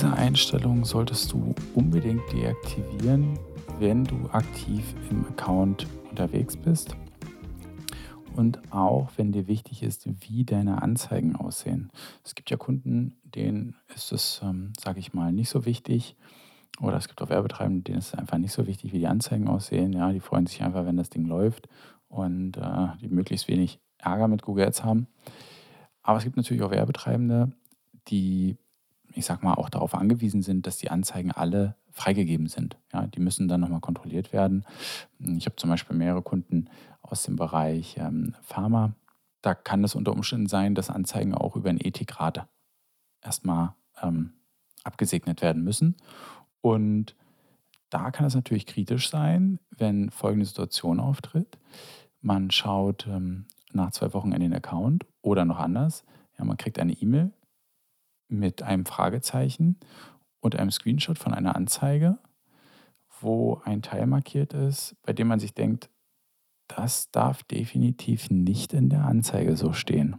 Diese Einstellung solltest du unbedingt deaktivieren, wenn du aktiv im Account unterwegs bist und auch wenn dir wichtig ist, wie deine Anzeigen aussehen. Es gibt ja Kunden, denen ist es, ähm, sage ich mal, nicht so wichtig. Oder es gibt auch Werbetreibende, denen ist es einfach nicht so wichtig, wie die Anzeigen aussehen. Ja, die freuen sich einfach, wenn das Ding läuft und äh, die möglichst wenig Ärger mit Google Ads haben. Aber es gibt natürlich auch Werbetreibende, die, ich sag mal, auch darauf angewiesen sind, dass die Anzeigen alle freigegeben sind. Ja, die müssen dann nochmal kontrolliert werden. Ich habe zum Beispiel mehrere Kunden aus dem Bereich ähm, Pharma. Da kann es unter Umständen sein, dass Anzeigen auch über einen Ethikrat erstmal ähm, abgesegnet werden müssen. Und da kann es natürlich kritisch sein, wenn folgende Situation auftritt. Man schaut ähm, nach zwei Wochen in den Account oder noch anders. Ja, man kriegt eine E-Mail mit einem Fragezeichen und einem Screenshot von einer Anzeige, wo ein Teil markiert ist, bei dem man sich denkt, das darf definitiv nicht in der Anzeige so stehen.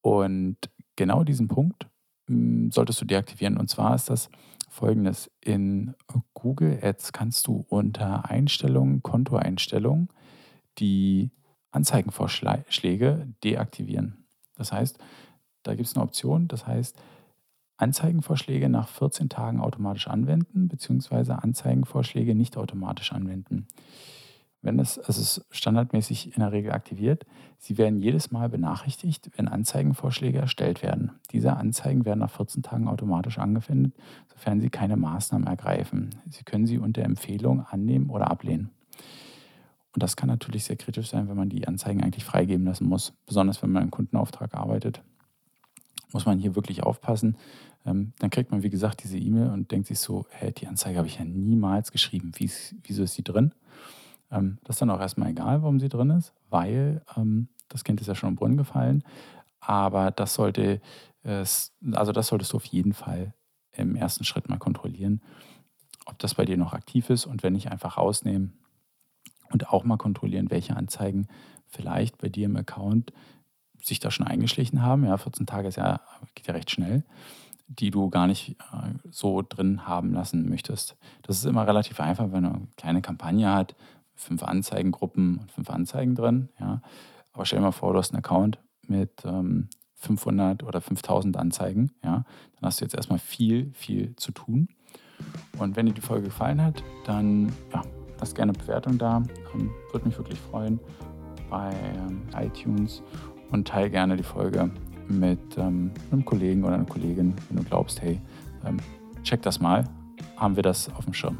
Und genau diesen Punkt hm, solltest du deaktivieren. Und zwar ist das folgendes. In Google Ads kannst du unter Einstellungen, Kontoeinstellungen die Anzeigenvorschläge deaktivieren. Das heißt, da gibt es eine Option, das heißt, Anzeigenvorschläge nach 14 Tagen automatisch anwenden, beziehungsweise Anzeigenvorschläge nicht automatisch anwenden. Wenn es, es ist standardmäßig in der Regel aktiviert, Sie werden jedes Mal benachrichtigt, wenn Anzeigenvorschläge erstellt werden. Diese Anzeigen werden nach 14 Tagen automatisch angewendet, sofern Sie keine Maßnahmen ergreifen. Sie können sie unter Empfehlung annehmen oder ablehnen. Und das kann natürlich sehr kritisch sein, wenn man die Anzeigen eigentlich freigeben lassen muss, besonders wenn man einen Kundenauftrag arbeitet muss man hier wirklich aufpassen. Ähm, dann kriegt man, wie gesagt, diese E-Mail und denkt sich so, hä, die Anzeige habe ich ja niemals geschrieben. Wie, wieso ist sie drin? Ähm, das ist dann auch erstmal egal, warum sie drin ist, weil ähm, das Kind ist ja schon im Brunnen gefallen. Aber das sollte, also das solltest du auf jeden Fall im ersten Schritt mal kontrollieren, ob das bei dir noch aktiv ist und wenn nicht, einfach rausnehmen und auch mal kontrollieren, welche Anzeigen vielleicht bei dir im Account sich da schon eingeschlichen haben, ja, 14 Tage ist ja, geht ja recht schnell, die du gar nicht äh, so drin haben lassen möchtest. Das ist immer relativ einfach, wenn man eine kleine Kampagne hat, fünf Anzeigengruppen und fünf Anzeigen drin, ja. Aber stell dir mal vor, du hast einen Account mit ähm, 500 oder 5000 Anzeigen, ja. Dann hast du jetzt erstmal viel, viel zu tun. Und wenn dir die Folge gefallen hat, dann ja, lass gerne eine Bewertung da. Ähm, Würde mich wirklich freuen bei ähm, iTunes und teile gerne die Folge mit ähm, einem Kollegen oder einer Kollegin, wenn du glaubst, hey, ähm, check das mal, haben wir das auf dem Schirm.